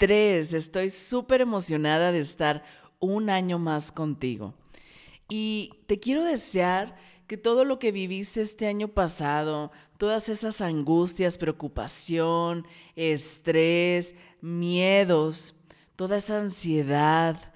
Estoy súper emocionada de estar un año más contigo. Y te quiero desear que todo lo que viviste este año pasado, todas esas angustias, preocupación, estrés, miedos, toda esa ansiedad,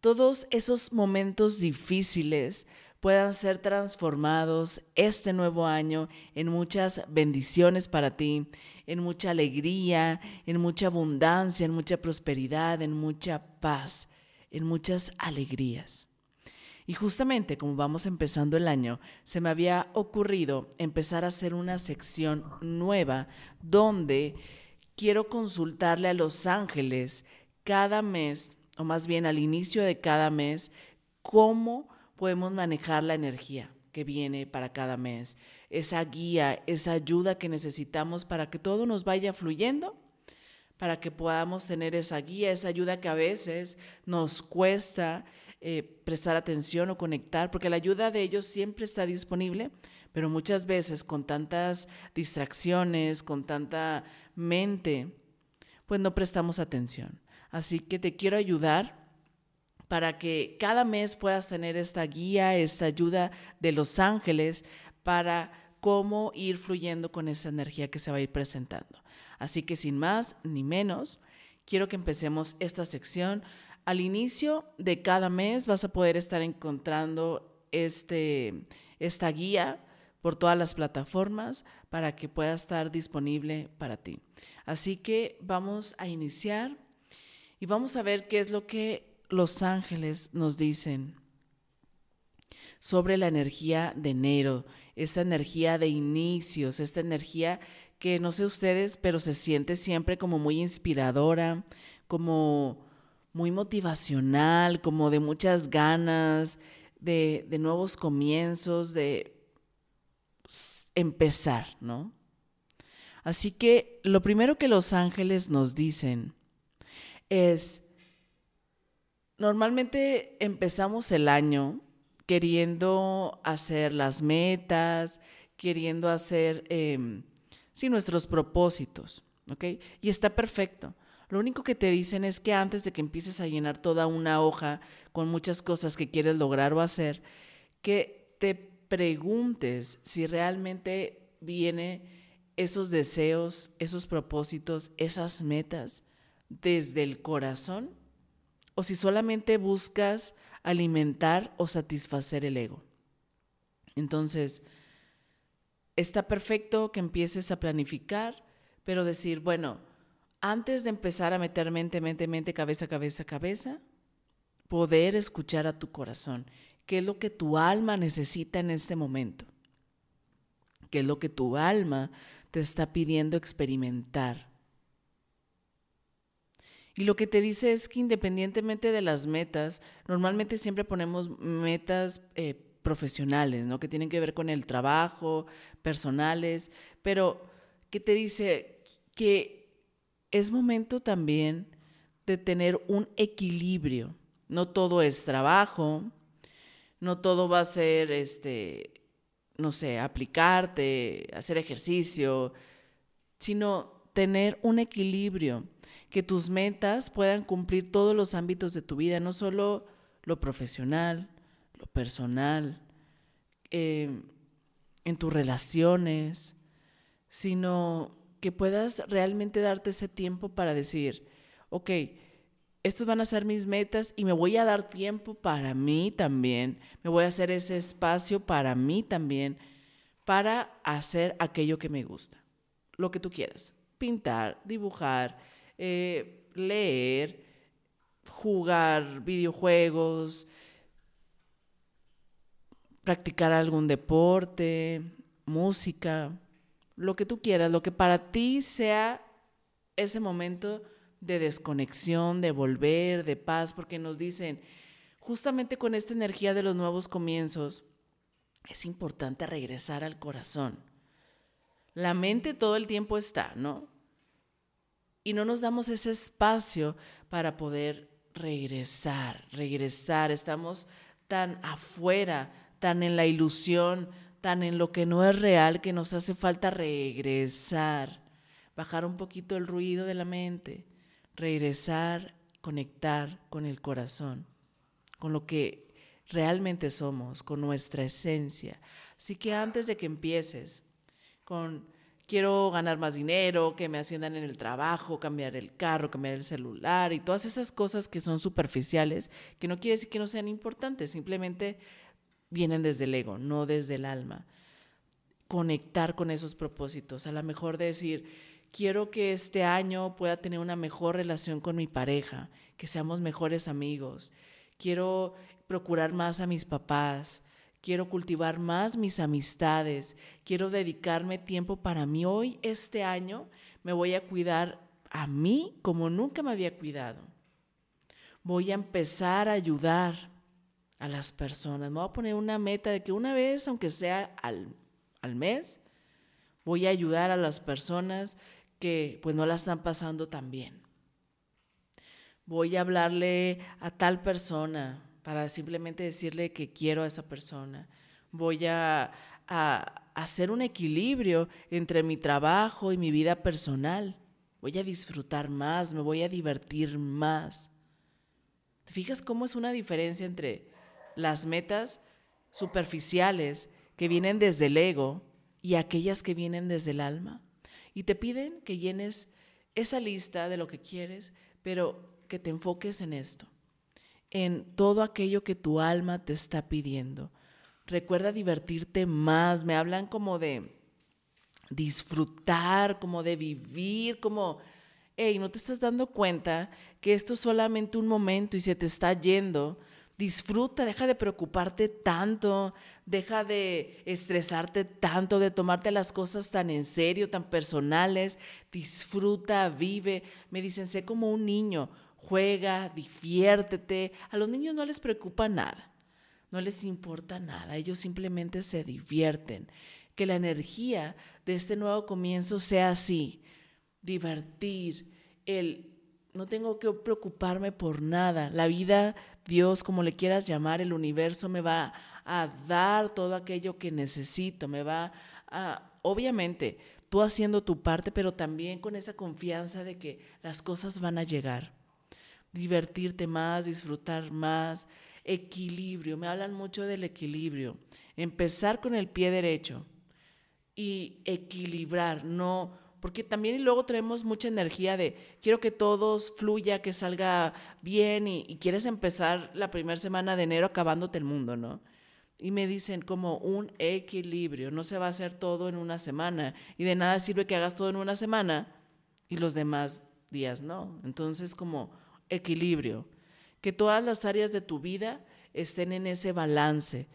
todos esos momentos difíciles puedan ser transformados este nuevo año en muchas bendiciones para ti, en mucha alegría, en mucha abundancia, en mucha prosperidad, en mucha paz, en muchas alegrías. Y justamente como vamos empezando el año, se me había ocurrido empezar a hacer una sección nueva donde quiero consultarle a los ángeles cada mes, o más bien al inicio de cada mes, cómo podemos manejar la energía que viene para cada mes, esa guía, esa ayuda que necesitamos para que todo nos vaya fluyendo, para que podamos tener esa guía, esa ayuda que a veces nos cuesta eh, prestar atención o conectar, porque la ayuda de ellos siempre está disponible, pero muchas veces con tantas distracciones, con tanta mente, pues no prestamos atención. Así que te quiero ayudar para que cada mes puedas tener esta guía, esta ayuda de los ángeles para cómo ir fluyendo con esa energía que se va a ir presentando. Así que sin más ni menos, quiero que empecemos esta sección. Al inicio de cada mes vas a poder estar encontrando este, esta guía por todas las plataformas para que pueda estar disponible para ti. Así que vamos a iniciar y vamos a ver qué es lo que los ángeles nos dicen sobre la energía de enero, esta energía de inicios, esta energía que no sé ustedes, pero se siente siempre como muy inspiradora, como muy motivacional, como de muchas ganas, de, nuevos comienzos, de empezar, ¿no? Así que lo primero que los ángeles nos dicen es, Normalmente empezamos el año queriendo hacer las metas, queriendo hacer, eh, sí, nuestros propósitos, ¿ok? Y está perfecto. Lo único que te dicen es que antes de que empieces a llenar toda una hoja con muchas cosas que quieres lograr o hacer, que te preguntes si realmente viene esos deseos, esos propósitos, esas metas desde el corazón o si solamente buscas alimentar o satisfacer el ego. Entonces, está perfecto que empieces a planificar, pero decir, bueno, antes de empezar a meter mente, mente, mente, cabeza, cabeza, cabeza, poder escuchar a tu corazón, qué es lo que tu alma necesita en este momento, qué es lo que tu alma te está pidiendo experimentar y lo que te dice es que independientemente de las metas, normalmente siempre ponemos metas eh, profesionales, ¿no? Que tienen que ver con el trabajo, personales, pero que te dice que es momento también de tener un equilibrio. No todo es trabajo, no todo va a ser, este, no sé, aplicarte, hacer ejercicio, sino tener un equilibrio que tus metas puedan cumplir todos los ámbitos de tu vida, no solo lo profesional, lo personal, em, en tus relaciones, sino que puedas realmente darte ese tiempo para decir, ok, estos van a ser mis metas y me voy a dar tiempo para mí también, me voy a hacer ese espacio para mí también, para hacer aquello que me gusta, lo que tú quieras, pintar, dibujar, eh, leer, jugar videojuegos, practicar algún deporte, música, lo que tú quieras, lo que para ti sea ese momento de desconexión, de volver, de paz, porque nos dicen, justamente con esta energía de los nuevos comienzos, es importante regresar al corazón. La mente todo el tiempo está, ¿no? Y no nos damos ese espacio para poder regresar, regresar. Estamos tan afuera, tan en la ilusión, tan en lo que no es real, que nos hace falta regresar, bajar un poquito el ruido de la mente, regresar, conectar con el corazón, con lo que realmente somos, con nuestra esencia. Así que antes de que empieces con quiero ganar más dinero, que me asciendan en el trabajo, cambiar el carro, cambiar el celular y todas esas cosas que son superficiales, que no quiere decir que no sean importantes, simplemente vienen desde el ego, no desde el alma. Conectar con esos propósitos, a lo mejor decir, quiero que este año pueda tener una mejor relación con mi pareja, que seamos mejores amigos, quiero procurar más a mis papás, quiero cultivar más mis amistades, quiero dedicarme tiempo para mí. Hoy, este año, me voy a cuidar a mí como nunca me había cuidado. Voy a empezar a ayudar a las personas. Me voy a poner una meta de que una vez, aunque sea al, al mes, voy a ayudar a las personas que pues no la están pasando tan bien. Voy a hablarle a tal persona, para simplemente decirle que quiero a esa persona. Voy a, hacer un equilibrio entre mi trabajo y mi vida personal. Voy a disfrutar más, me voy a divertir más. ¿Te fijas cómo es una diferencia entre las metas superficiales que vienen desde el ego y aquellas que vienen desde el alma? Y te piden que llenes esa lista de lo que quieres, pero que te enfoques en esto en todo aquello que tu alma te está pidiendo. Recuerda divertirte más. Me hablan como de disfrutar, como de vivir, como, hey, ¿no te estás dando cuenta que esto es solamente un momento y se te está yendo? Disfruta, deja de preocuparte tanto, deja de estresarte tanto, de tomarte las cosas tan en serio, tan personales. Disfruta, vive. Me dicen, sé como un niño juega, diviértete. A los niños no les preocupa nada, no les importa nada, ellos simplemente se divierten. Que la energía de este nuevo comienzo sea así, divertir, el no tengo que preocuparme por nada. La vida, Dios, como le quieras llamar, el universo me va a dar todo aquello que necesito, me va a, obviamente, tú haciendo tu parte, pero también con esa confianza de que las cosas van a llegar divertirte más, disfrutar más, equilibrio. Me hablan mucho del equilibrio. Empezar con el pie derecho y equilibrar, no, porque también luego traemos mucha energía de quiero que todos fluya, que salga bien y, y quieres empezar la primera semana de enero acabándote el mundo, ¿no? Y me dicen como un equilibrio, no se va a hacer todo en una semana y de nada sirve que hagas todo en una semana y los demás días no. Entonces como equilibrio, que todas las áreas de tu vida estén en ese balance,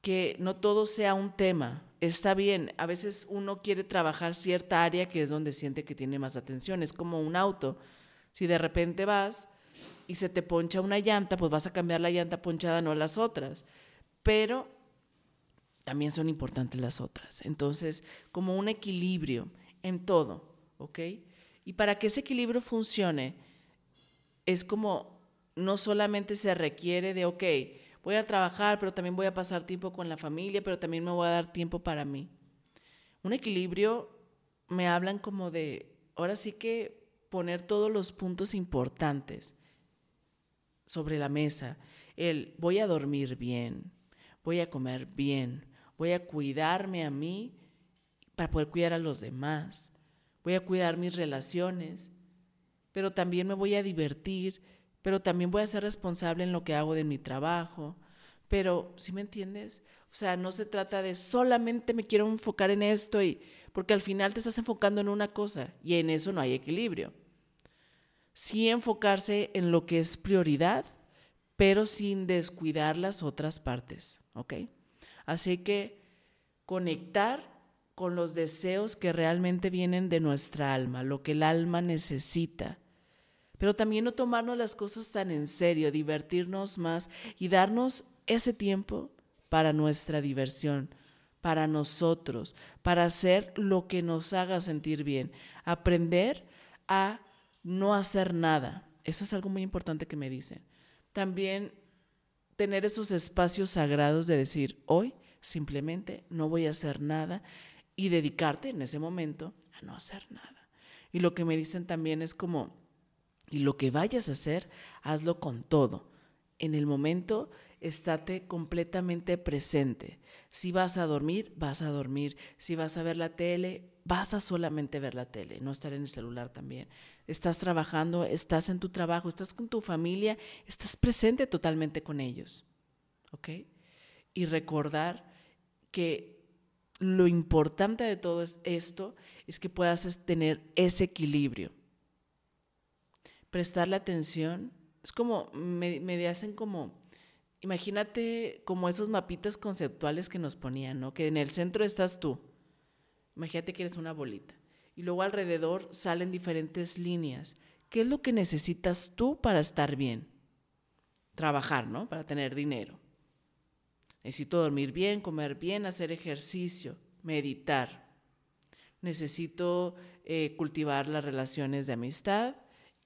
que no todo sea un tema. Está bien, a veces uno quiere trabajar cierta área que es donde siente que tiene más atención, es como un auto. Si de repente vas y se te poncha una llanta, pues vas a cambiar la llanta ponchada, no las otras. Pero también son importantes las otras. Entonces, como un equilibrio en todo, ¿ok? Y para que ese equilibrio funcione, es como no solamente se requiere de, ok, voy a trabajar, pero también voy a pasar tiempo con la familia, pero también me voy a dar tiempo para mí. Un equilibrio me hablan como de, ahora sí que poner todos los puntos importantes sobre la mesa. El voy a dormir bien, voy a comer bien, voy a cuidarme a mí para poder cuidar a los demás, voy a cuidar mis relaciones, pero también me voy a divertir, pero también voy a ser responsable en lo que hago de mi trabajo. Pero, ¿sí me entiendes? O sea, no se trata de solamente me quiero enfocar en esto y porque al final te estás enfocando en una cosa y en eso no hay equilibrio. Sí enfocarse en lo que es prioridad, pero sin descuidar las otras partes, ¿ok? Así que conectar con los deseos que realmente vienen de nuestra alma, lo que el alma necesita pero también no tomarnos las cosas tan en serio, divertirnos más y darnos ese tiempo para nuestra diversión, para nosotros, para hacer lo que nos haga sentir bien, aprender a no hacer nada. Eso es algo muy importante que me dicen. También tener esos espacios sagrados de decir, hoy simplemente no voy a hacer nada y dedicarte en ese momento a no hacer nada. Y lo que me dicen también es como, y lo que vayas a hacer, hazlo con todo. En el momento, estate completamente presente. Si vas a dormir, vas a dormir. Si vas a ver la tele, vas a solamente ver la tele, no estar en el celular también. Estás trabajando, estás en tu trabajo, estás con tu familia, estás presente totalmente con ellos. ¿Ok? Y recordar que lo importante de todo esto es que puedas tener ese equilibrio. Prestarle atención. Es como, me, me hacen como, imagínate como esos mapitas conceptuales que nos ponían, ¿no? Que en el centro estás tú. Imagínate que eres una bolita. Y luego alrededor salen diferentes líneas. ¿Qué es lo que necesitas tú para estar bien? Trabajar, ¿no? Para tener dinero. Necesito dormir bien, comer bien, hacer ejercicio, meditar. Necesito eh, cultivar las relaciones de amistad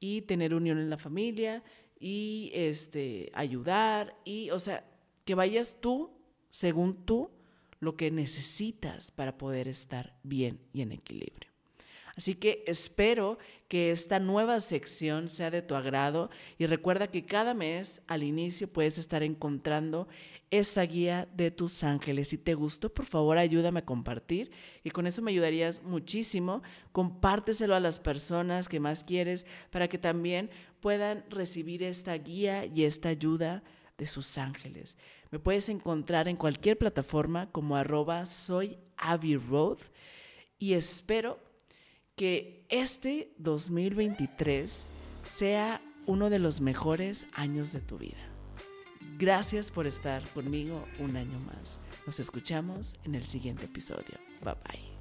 y tener unión en la familia y este, ayudar y, o sea, que vayas tú, según tú, lo que necesitas para poder estar bien y en equilibrio. Así que espero que esta nueva sección sea de tu agrado y recuerda que cada mes al inicio puedes estar encontrando esta guía de tus ángeles. Si te gustó, por favor ayúdame a compartir y con eso me ayudarías muchísimo. Compárteselo a las personas que más quieres para que también puedan recibir esta guía y esta ayuda de sus ángeles. Me puedes encontrar en cualquier plataforma como arroba soy y espero que este 2023 sea uno de los mejores años de tu vida. Gracias por estar conmigo un año más. Nos escuchamos en el siguiente episodio. Bye bye.